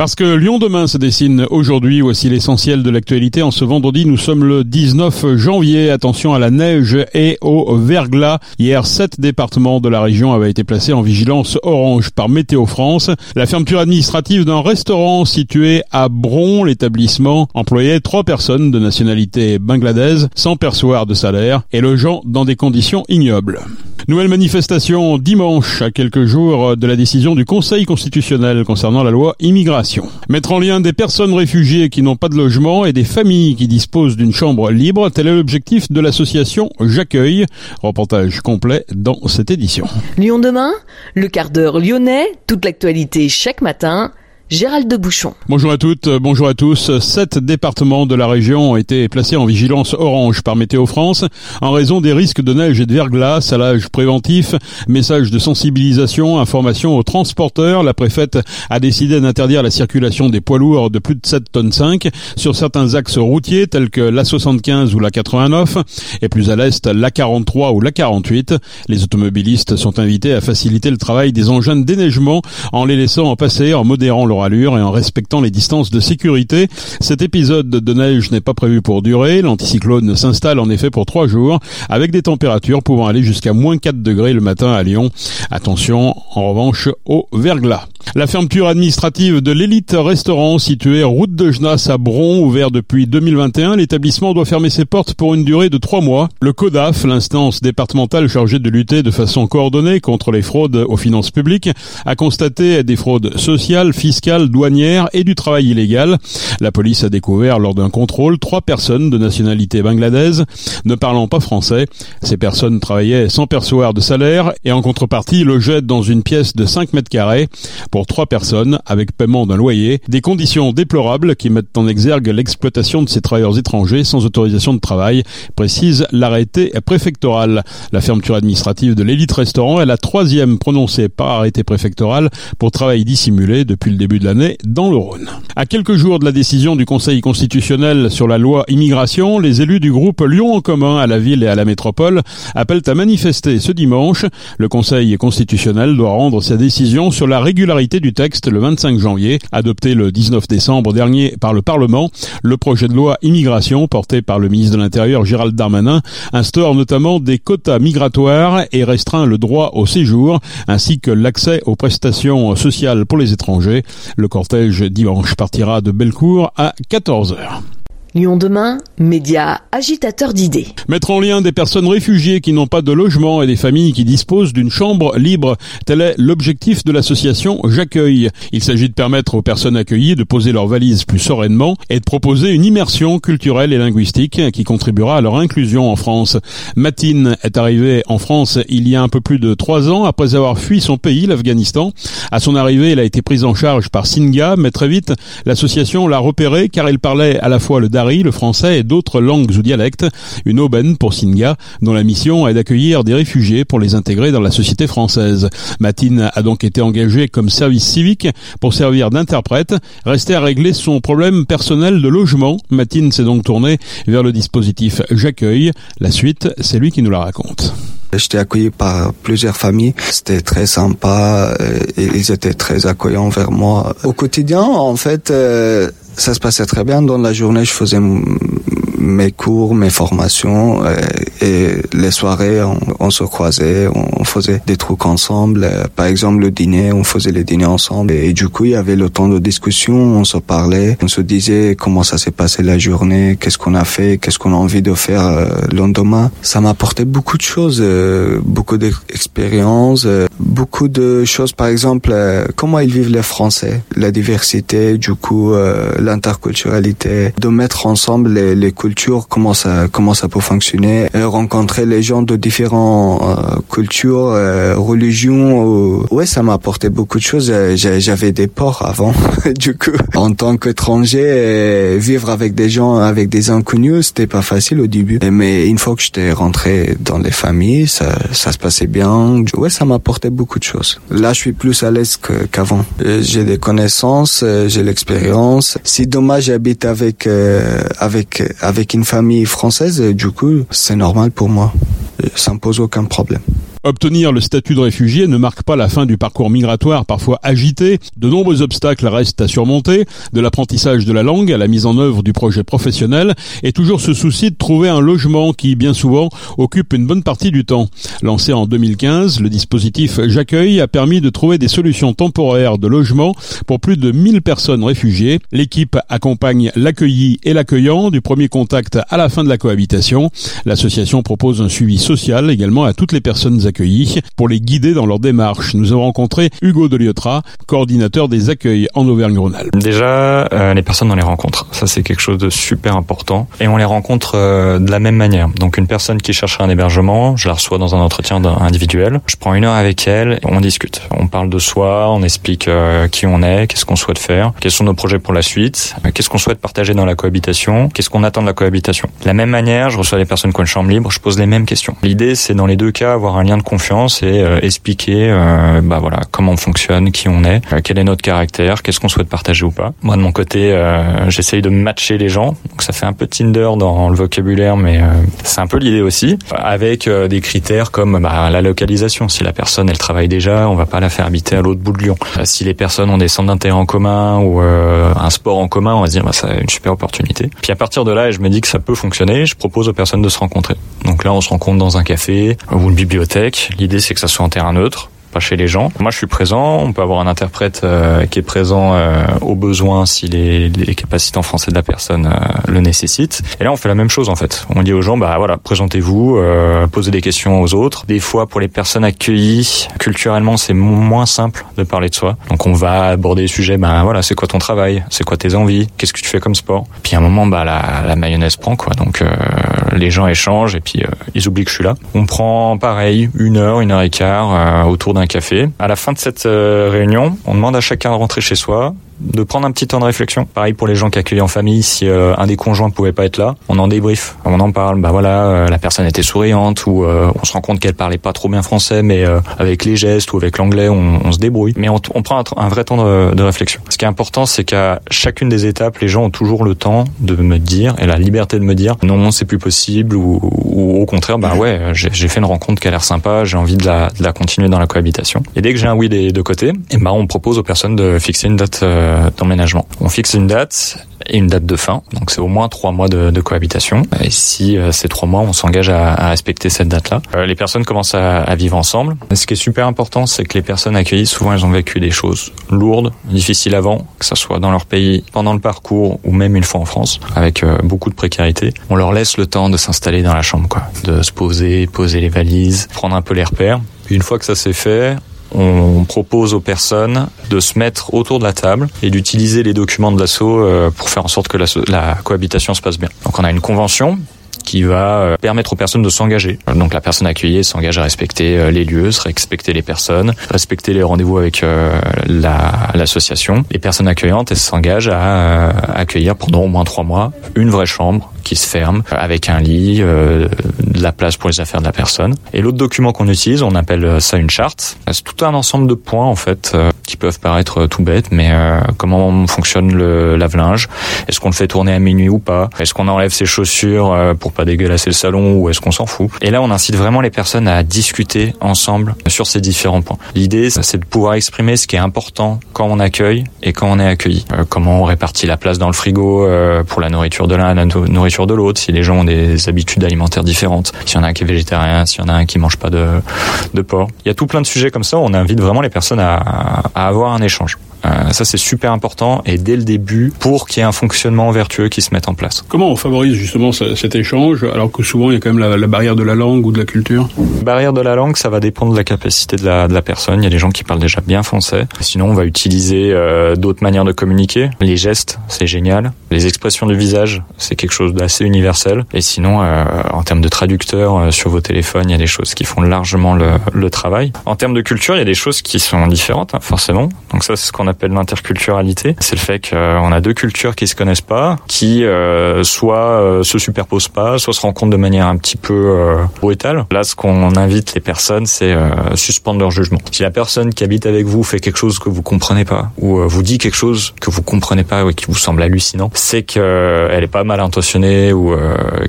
Parce que Lyon demain se dessine aujourd'hui, voici l'essentiel de l'actualité. En ce vendredi, nous sommes le 19 janvier. Attention à la neige et au verglas. Hier, sept départements de la région avaient été placés en vigilance orange par Météo France. La fermeture administrative d'un restaurant situé à Bron, l'établissement employait trois personnes de nationalité bangladaise sans percevoir de salaire et logeant dans des conditions ignobles. Nouvelle manifestation dimanche, à quelques jours de la décision du Conseil constitutionnel concernant la loi immigration. Mettre en lien des personnes réfugiées qui n'ont pas de logement et des familles qui disposent d'une chambre libre, tel est l'objectif de l'association J'accueille. Reportage complet dans cette édition. Lyon demain, le quart d'heure lyonnais, toute l'actualité chaque matin. Gérald de Bouchon. Bonjour à toutes, bonjour à tous. Sept départements de la région ont été placés en vigilance orange par Météo France en raison des risques de neige et de verglas, salage préventif, message de sensibilisation, information aux transporteurs. La préfète a décidé d'interdire la circulation des poids lourds de plus de 7 tonnes 5 sur certains axes routiers tels que la 75 ou la 89 et plus à l'est la 43 ou la 48. Les automobilistes sont invités à faciliter le travail des engins de déneigement en les laissant en passer en modérant leur allure et en respectant les distances de sécurité. Cet épisode de neige n'est pas prévu pour durer. L'anticyclone s'installe en effet pour trois jours avec des températures pouvant aller jusqu'à moins 4 degrés le matin à Lyon. Attention en revanche au verglas. La fermeture administrative de l'élite restaurant situé route de Genasse à Bron, ouvert depuis 2021, l'établissement doit fermer ses portes pour une durée de trois mois. Le CODAF, l'instance départementale chargée de lutter de façon coordonnée contre les fraudes aux finances publiques, a constaté des fraudes sociales, fiscales, douanières et du travail illégal. La police a découvert lors d'un contrôle trois personnes de nationalité bangladaise ne parlant pas français. Ces personnes travaillaient sans percevoir de salaire et en contrepartie logeaient dans une pièce de 5 mètres carrés pour trois personnes avec paiement d'un loyer, des conditions déplorables qui mettent en exergue l'exploitation de ces travailleurs étrangers sans autorisation de travail, précise l'arrêté préfectoral. La fermeture administrative de l'élite restaurant est la troisième prononcée par arrêté préfectoral pour travail dissimulé depuis le début de l'année dans le Rhône. À quelques jours de la décision du Conseil constitutionnel sur la loi immigration, les élus du groupe Lyon en commun à la ville et à la métropole appellent à manifester ce dimanche. Le Conseil constitutionnel doit rendre sa décision sur la régularité du texte le 25 janvier, adopté le 19 décembre dernier par le Parlement. Le projet de loi immigration porté par le ministre de l'Intérieur Gérald Darmanin instaure notamment des quotas migratoires et restreint le droit au séjour ainsi que l'accès aux prestations sociales pour les étrangers. Le cortège dimanche partira de Bellecour à 14h. Lyon demain, média agitateur d'idées. Mettre en lien des personnes réfugiées qui n'ont pas de logement et des familles qui disposent d'une chambre libre, tel est l'objectif de l'association J'accueille. Il s'agit de permettre aux personnes accueillies de poser leurs valises plus sereinement et de proposer une immersion culturelle et linguistique qui contribuera à leur inclusion en France. Matine est arrivée en France il y a un peu plus de trois ans après avoir fui son pays, l'Afghanistan. À son arrivée, elle a été prise en charge par Singa, mais très vite, l'association l'a repérée car elle parlait à la fois le le français et d'autres langues ou dialectes, une aubaine pour Singa, dont la mission est d'accueillir des réfugiés pour les intégrer dans la société française. Matine a donc été engagée comme service civique pour servir d'interprète, rester à régler son problème personnel de logement. Matine s'est donc tournée vers le dispositif J'accueille. La suite, c'est lui qui nous la raconte. J'étais accueilli par plusieurs familles. C'était très sympa. Euh, et ils étaient très accueillants vers moi. Au quotidien, en fait, euh, ça se passait très bien. Dans la journée, je faisais mes cours, mes formations euh, et les soirées, on, se croisait, on, faisait des trucs ensemble. Euh, par exemple, le dîner, on faisait les dîners ensemble et, du coup, il y avait le temps de discussion, on se parlait, on se disait comment ça s'est passé la journée, qu'est-ce qu'on a fait, qu'est-ce qu'on a envie de faire euh, le lendemain. Ça m'a apporté beaucoup de choses, beaucoup d'expériences, beaucoup de choses. Par exemple, comment ils vivent les Français, la diversité, du coup, l'interculturalité, de mettre ensemble les, les culture, comment ça comment ça peut fonctionner, et rencontrer les gens de différentes euh, cultures, euh, religions. Ouais, ça m'a apporté beaucoup de choses. Euh, j'avais des ports avant, du coup, en tant qu'étranger, vivre avec des gens, avec des inconnus, c'était pas facile au début. Mais une fois que j'étais rentré dans les familles, ça ça se passait bien. Ouais, ça m'a apporté beaucoup de choses. Là, je suis plus à l'aise qu'avant. J'ai des connaissances, j'ai l'expérience. Si dommage, j'habite avec avec avec une famille française, du coup, c'est normal pour moi. Ça me pose aucun problème. Obtenir le statut de réfugié ne marque pas la fin du parcours migratoire parfois agité. De nombreux obstacles restent à surmonter, de l'apprentissage de la langue à la mise en œuvre du projet professionnel, et toujours ce souci de trouver un logement qui, bien souvent, occupe une bonne partie du temps. Lancé en 2015, le dispositif J'accueille a permis de trouver des solutions temporaires de logement pour plus de 1000 personnes réfugiées. L'équipe accompagne l'accueilli et l'accueillant du premier contact à la fin de la cohabitation. L'association propose un suivi social également à toutes les personnes pour les guider dans leur démarche. Nous avons rencontré Hugo Deliotra, coordinateur des accueils en Auvergne-Rhône-Alpes. Déjà, euh, les personnes, on les rencontre. Ça, c'est quelque chose de super important. Et on les rencontre euh, de la même manière. Donc, une personne qui cherche un hébergement, je la reçois dans un entretien individuel. Je prends une heure avec elle, on discute. On parle de soi, on explique euh, qui on est, qu'est-ce qu'on souhaite faire, quels sont nos projets pour la suite, qu'est-ce qu'on souhaite partager dans la cohabitation, qu'est-ce qu'on attend de la cohabitation. De la même manière, je reçois les personnes qui ont une chambre libre, je pose les mêmes questions. L'idée, c'est dans les deux cas avoir un lien confiance et expliquer, bah voilà, comment on fonctionne, qui on est, quel est notre caractère, qu'est-ce qu'on souhaite partager ou pas. Moi, de mon côté, j'essaye de matcher les gens. Donc, ça fait un peu Tinder dans le vocabulaire, mais c'est un peu l'idée aussi, avec des critères comme bah, la localisation. Si la personne elle travaille déjà, on va pas la faire habiter à l'autre bout de Lyon. Euh, si les personnes ont des centres d'intérêt en commun ou euh, un sport en commun, on va se dire bah, c'est une super opportunité. Puis à partir de là, je me dis que ça peut fonctionner. Je propose aux personnes de se rencontrer. Donc là, on se rencontre dans un café ou une bibliothèque. L'idée c'est que ça soit en terrain neutre pas chez les gens. Moi, je suis présent. On peut avoir un interprète euh, qui est présent euh, au besoin si les, les, capacités en français de la personne euh, le nécessitent. Et là, on fait la même chose en fait. On dit aux gens, bah voilà, présentez-vous, posez des questions aux autres. Des fois, pour les personnes accueillies, culturellement, c'est moins simple de parler de soi. Donc, on va aborder les sujets. Ben voilà, c'est quoi ton travail? C'est quoi tes envies? Qu'est-ce que tu fais comme sport? Puis à un moment, bah la, la mayonnaise prend quoi. Donc, les gens échangent et puis ils oublient que je suis là. On prend pareil une heure, une heure et quart autour d'un café. À la fin de cette euh, réunion, on demande à chacun de rentrer chez soi, de prendre un petit temps de réflexion. Pareil pour les gens qui accueillent en famille, si euh, un des conjoints pouvait pas être là, on en débrief, on en parle. Bah voilà, euh, la personne était souriante ou euh, on se rend compte qu'elle parlait pas trop bien français, mais avec les gestes ou avec l'anglais, on, on, se débrouille. Mais on, on prend un, vrai temps de, de, réflexion. Ce qui est important, c'est qu'à chacune des étapes, les gens ont toujours le temps de me dire et la liberté de me dire non, c'est plus possible ou, ou, au contraire, bah ouais, j'ai fait une rencontre qui a l'air sympa, j'ai envie de la, de la, continuer dans la cohabitation. Et dès que j'ai un oui des deux côtés, et bah on propose aux personnes de fixer une date euh, d'emménagement. On fixe une date et une date de fin, donc c'est au moins trois mois de, cohabitation. Et si euh, ces trois mois, on s'engage à, respecter cette date-là, euh, les personnes commencent à, vivre ensemble. Ce qui est super important, c'est que les personnes accueillies, souvent, elles ont vécu des choses lourdes, difficiles avant, que ce soit dans leur pays, pendant le parcours ou même une fois en France, avec beaucoup de précarité. On leur laisse le temps de s'installer dans la chambre, quoi, de se poser, poser les valises, prendre un peu les repères. Une fois que ça s'est fait, on propose aux personnes de se mettre autour de la table et d'utiliser les documents de l'assaut euh, pour faire en sorte que la, cohabitation se passe bien. Donc on a une convention qui va euh, permettre aux personnes de s'engager. Donc la personne accueillie s'engage à respecter euh, les lieux, respecter les personnes, respecter les rendez-vous avec l'association. les personnes accueillantes, s'engagent à accueillir pendant au moins trois mois une vraie chambre qui se ferme avec un lit, de la place pour les affaires de la personne. Et l'autre document qu'on utilise, on appelle ça une charte. C'est tout un ensemble de points en fait qui peuvent paraître tout bêtes, mais euh, comment fonctionne le lave-linge Est-ce qu'on le fait tourner à minuit ou pas? Est-ce qu'on enlève ses chaussures euh, pour pas dégueulasser le salon ou est-ce qu'on s'en fout? Et là, on incite vraiment les personnes à discuter ensemble sur ces différents points. L'idée, c'est de pouvoir exprimer ce qui est important quand on accueille et quand on est accueilli. Euh, comment on répartit la place dans le frigo pour la nourriture de l'un, la nourriture de l'autre, si les gens ont des habitudes alimentaires différentes, s'il y en a un qui est végétarien, s'il y en a un qui mange pas de, porc. Il y a tout plein de sujets comme ça. On invite vraiment les personnes à avoir un échange. Euh, ça, c'est super important et dès le début pour qu'il y ait un fonctionnement vertueux qui se mette en place. Comment on favorise justement cet échange alors que souvent il y a quand même la, la, barrière de la langue ou de la culture? Barrière de la langue, ça va dépendre de la capacité de la, de la personne. Il y a des gens qui parlent déjà bien français. Sinon, on va utiliser euh, d'autres manières de communiquer. Les gestes, c'est génial. Les expressions du visage, c'est quelque chose d'assez universel. Et sinon, euh, en termes de traducteurs euh, sur vos téléphones, il y a des choses qui font largement le, le, travail. En termes de culture, il y a des choses qui sont différentes, hein, forcément. Donc ça, c'est ce qu'on appelle l'interculturalité. C'est le fait qu'on a deux cultures qui se connaissent pas, qui euh, soit euh, se superposent pas, soit se rencontrent de manière un petit peu euh, brutale. Là, ce qu'on invite les personnes, c'est euh, suspendre leur jugement. Si la personne qui habite avec vous fait quelque chose que vous comprenez pas, ou vous dit quelque chose que vous comprenez pas ou qui vous semble hallucinant, c'est qu'elle est pas mal intentionnée ou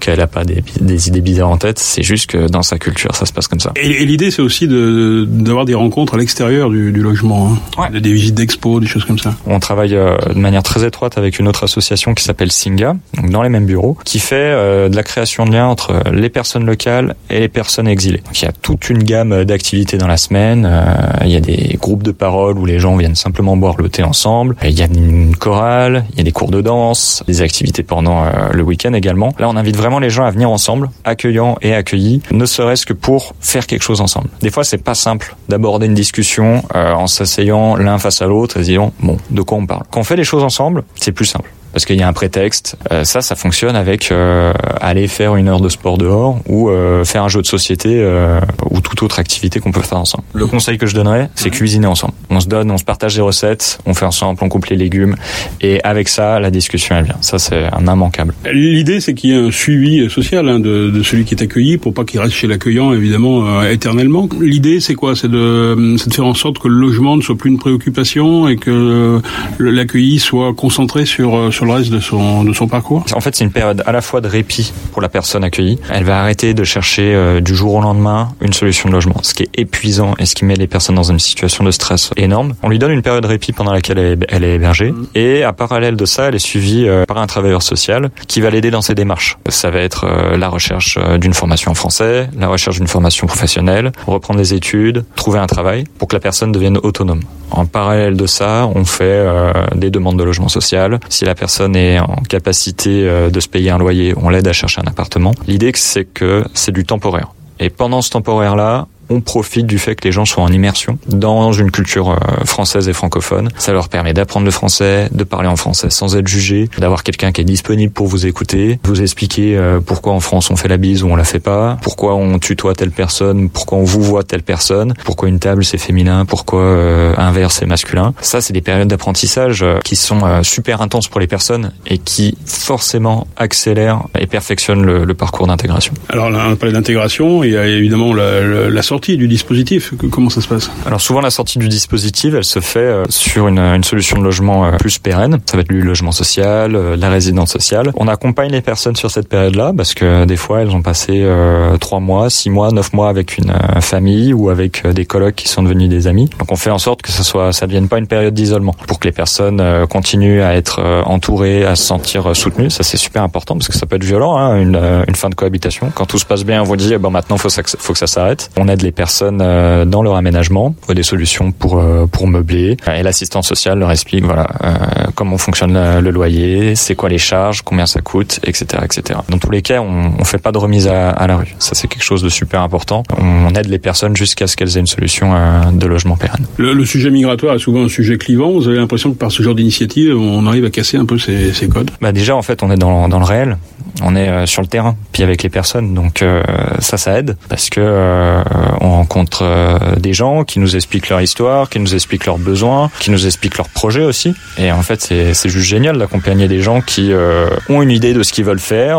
qu'elle a pas des, des idées bizarres en tête. C'est juste que dans sa culture, ça se passe comme ça. Et, et l'idée, c'est aussi de d'avoir des rencontres à l'extérieur du, du, logement, hein. ouais. des visites d'expo, des choses comme ça. On travaille euh, de manière très étroite avec une autre association qui s'appelle Singa, donc dans les mêmes bureaux, qui fait euh, de la création de liens entre les personnes locales et les personnes exilées. Donc il y a toute une gamme d'activités dans la semaine. Euh, il y a des groupes de parole où les gens viennent simplement boire le thé ensemble. Il y a une chorale, il y a des cours de danse, des activités pendant le week-end également. Là, on invite vraiment les gens à venir ensemble, accueillants et accueillis, ne serait-ce que pour faire quelque chose ensemble. Des fois, c'est pas simple d'aborder une discussion en s'asseyant l'un face à l'autre bon, de quoi on parle. Quand on fait les choses ensemble, c'est plus simple parce qu'il y a un prétexte. Euh, ça, ça fonctionne avec euh, aller faire une heure de sport dehors ou euh, faire un jeu de société euh, ou toute autre activité qu'on peut faire ensemble. Le conseil que je donnerais, c'est cuisiner ensemble. On se donne, on se partage des recettes, on fait ensemble, on coupe les légumes et avec ça, la discussion elle vient. Ça, c'est un immanquable. L'idée, c'est qu'il y ait un suivi social hein, de, de, celui qui est accueilli pour pas qu'il reste chez l'accueillant évidemment éternellement. L'idée, c'est quoi? C'est de, de faire en sorte que le logement ne soit plus une préoccupation et que l'accueilli soit concentré sur sur le reste de son, de son parcours? En fait, c'est une période à la fois de répit pour la personne accueillie. Elle va arrêter de chercher euh, du jour au lendemain une solution de logement, ce qui est épuisant et ce qui met les personnes dans une situation de stress énorme. On lui donne une période de répit pendant laquelle elle est, elle est hébergée et à parallèle de ça, elle est suivie euh, par un travailleur social qui va l'aider dans ses démarches. Ça va être euh, la recherche d'une formation en français, la recherche d'une formation professionnelle, reprendre des études, trouver un travail pour que la personne devienne autonome. En parallèle de ça, on fait euh, des demandes de logement social. Si la personne est en capacité euh, de se payer un loyer, on l'aide à chercher un appartement. L'idée, c'est que c'est du temporaire. Et pendant ce temporaire-là, on profite du fait que les gens sont en immersion dans une culture euh, française et francophone. Ça leur permet d'apprendre le français, de parler en français sans être jugé, d'avoir quelqu'un qui est disponible pour vous écouter, vous expliquer euh, pourquoi en France on fait la bise ou on la fait pas, pourquoi on tutoie telle personne, pourquoi on vous voit telle personne, pourquoi une table c'est féminin, pourquoi euh, un verre c'est masculin. Ça c'est des périodes d'apprentissage qui sont super intenses pour les personnes et qui forcément accélèrent et perfectionnent le, parcours d'intégration. Alors là, on parlait d'intégration, il y a évidemment la, la, du dispositif Comment ça se passe? Alors souvent la sortie du dispositif, elle se fait euh, sur une, une solution de logement euh, plus pérenne. Ça va être le logement social, euh, la résidence sociale. On accompagne les personnes sur cette période-là parce que des fois elles ont passé trois mois, six mois, neuf mois avec une famille ou avec des colocs qui sont devenus des amis. Donc on fait en sorte que ça soit, ça devienne pas une période d'isolement pour que les personnes continuent à être entourées, à se sentir soutenues. Ça c'est super important parce que ça peut être violent, hein, une, une fin de cohabitation. Quand tout se passe bien, on vous dit bon maintenant faut faut que ça s'arrête. On aide les personnes euh, dans leur aménagement, trouver des solutions pour euh, pour meubler. Et l'assistance sociale leur explique voilà euh, comment fonctionne le loyer, c'est quoi les charges, combien ça coûte, etc., etc. Dans tous les cas, on, on fait pas de remise à, à la rue. Ça c'est quelque chose de super important. On aide les personnes jusqu'à ce qu'elles aient une solution de logement pérenne. Le, le, sujet migratoire est souvent un sujet clivant. Vous avez l'impression que par ce genre d'initiative, on arrive à casser un peu ces, ces codes Bah déjà en fait, on est dans dans le réel on est sur le terrain, puis avec les personnes. Donc euh, ça, ça aide parce que euh, on rencontre euh, des gens qui nous expliquent leur histoire, qui nous expliquent leurs besoins, qui nous expliquent leurs projets aussi. Et en fait, c'est juste génial d'accompagner des gens qui ont une idée de ce qu'ils veulent faire,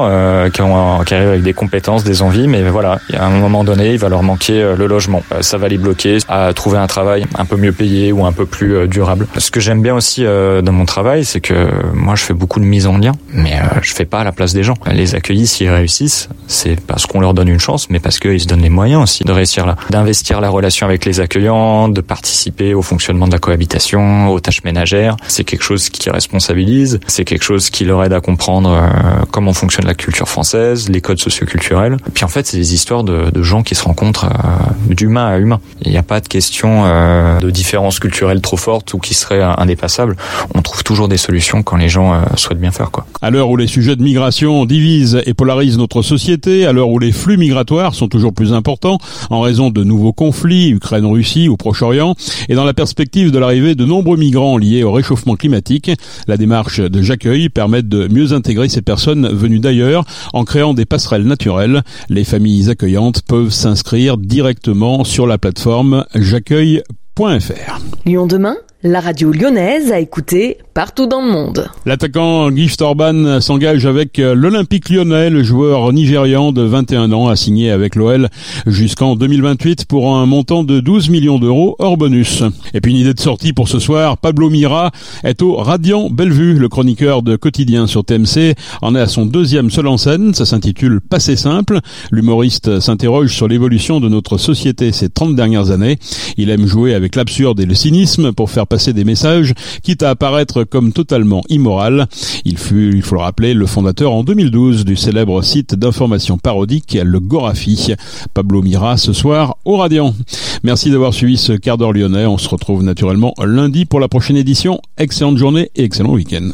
qui, ont, qui arrivent avec des compétences, des envies, mais voilà, à un moment donné, il va leur manquer le logement. ça va les bloquer à trouver un travail un peu mieux payé ou un peu plus durable. Ce que j'aime bien aussi dans mon travail, c'est que moi, je fais beaucoup de mise en lien, mais je fais pas à la place des gens les accueillis, s'ils réussissent, c'est parce qu'on leur donne une chance, mais parce qu'ils se donnent les moyens aussi de réussir là. D'investir la relation avec les accueillants, de participer au fonctionnement de la cohabitation, aux tâches ménagères. C'est quelque chose qui responsabilise, c'est quelque chose qui leur aide à comprendre euh, comment fonctionne la culture française, les codes socioculturels. Puis en fait, c'est des histoires de, de, gens qui se rencontrent euh, d'humain à humain. Il n'y a pas de question euh, de différence culturelle trop forte ou qui serait indépassable. On trouve toujours des solutions quand les gens souhaitent bien faire. Quoi. À l'heure où les sujets de migration divise et polarise notre société à l'heure où les flux migratoires sont toujours plus importants en raison de nouveaux conflits, Ukraine-Russie ou Proche-Orient, et dans la perspective de l'arrivée de nombreux migrants liés au réchauffement climatique, la démarche de J'accueille permet de mieux intégrer ces personnes venues d'ailleurs en créant des passerelles naturelles. Les familles accueillantes peuvent s'inscrire directement sur la plateforme j'accueille.fr. Lyon demain? La radio lyonnaise a écouté partout dans le monde. L'attaquant Gift Orban s'engage avec l'Olympique lyonnais. Le joueur nigérian de 21 ans a signé avec l'OL jusqu'en 2028 pour un montant de 12 millions d'euros hors bonus. Et puis une idée de sortie pour ce soir, Pablo Mira est au Radiant Bellevue. Le chroniqueur de quotidien sur TMC en est à son deuxième seul en scène. Ça s'intitule Passé simple. L'humoriste s'interroge sur l'évolution de notre société ces 30 dernières années. Il aime jouer avec l'absurde et le cynisme pour faire passer des messages, quitte à apparaître comme totalement immoral. Il fut, il faut le rappeler, le fondateur en 2012 du célèbre site d'information parodique Le Gorafi. Pablo Mira ce soir au Radiant. Merci d'avoir suivi ce quart d'heure lyonnais. On se retrouve naturellement lundi pour la prochaine édition. Excellente journée et excellent week-end.